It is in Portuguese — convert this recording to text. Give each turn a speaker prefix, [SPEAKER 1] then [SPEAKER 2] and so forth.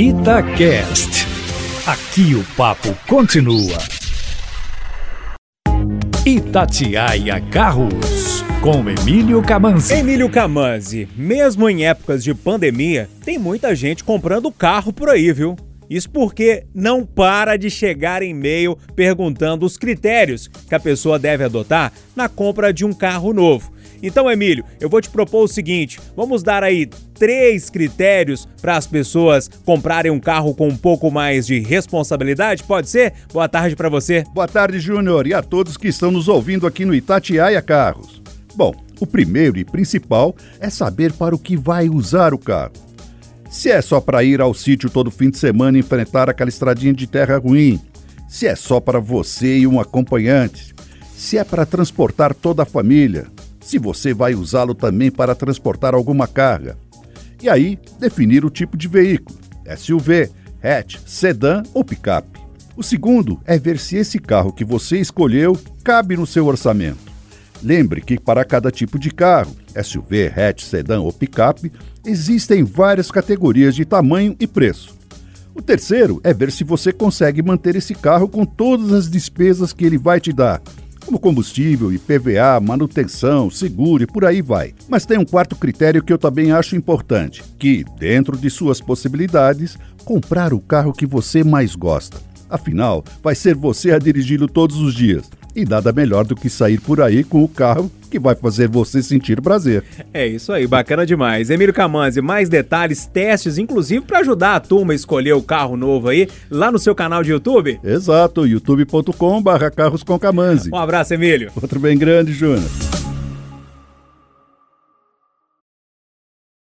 [SPEAKER 1] Itacast. Aqui o papo continua. Itatiaia Carros, com Emílio Camanzi.
[SPEAKER 2] Emílio Camanzi, mesmo em épocas de pandemia, tem muita gente comprando carro por aí, viu? Isso porque não para de chegar e-mail perguntando os critérios que a pessoa deve adotar na compra de um carro novo. Então, Emílio, eu vou te propor o seguinte: vamos dar aí três critérios para as pessoas comprarem um carro com um pouco mais de responsabilidade? Pode ser? Boa tarde para você.
[SPEAKER 3] Boa tarde, Júnior, e a todos que estão nos ouvindo aqui no Itatiaia Carros. Bom, o primeiro e principal é saber para o que vai usar o carro. Se é só para ir ao sítio todo fim de semana e enfrentar aquela estradinha de terra ruim, se é só para você e um acompanhante, se é para transportar toda a família, se você vai usá-lo também para transportar alguma carga. E aí, definir o tipo de veículo: SUV, hatch, sedã ou picape. O segundo é ver se esse carro que você escolheu cabe no seu orçamento. Lembre que para cada tipo de carro, SUV, hatch, sedã ou picape, existem várias categorias de tamanho e preço. O terceiro é ver se você consegue manter esse carro com todas as despesas que ele vai te dar, como combustível, IPVA, manutenção, seguro e por aí vai. Mas tem um quarto critério que eu também acho importante, que, dentro de suas possibilidades, comprar o carro que você mais gosta. Afinal, vai ser você a dirigi-lo todos os dias. E nada melhor do que sair por aí com o carro que vai fazer você sentir prazer.
[SPEAKER 2] É isso aí, bacana demais. Emílio Camanzi, mais detalhes, testes, inclusive para ajudar a turma a escolher o carro novo aí, lá no seu canal de YouTube?
[SPEAKER 3] Exato, youtube.com/carros com
[SPEAKER 2] Um abraço, Emílio.
[SPEAKER 3] Outro bem grande, Júnior.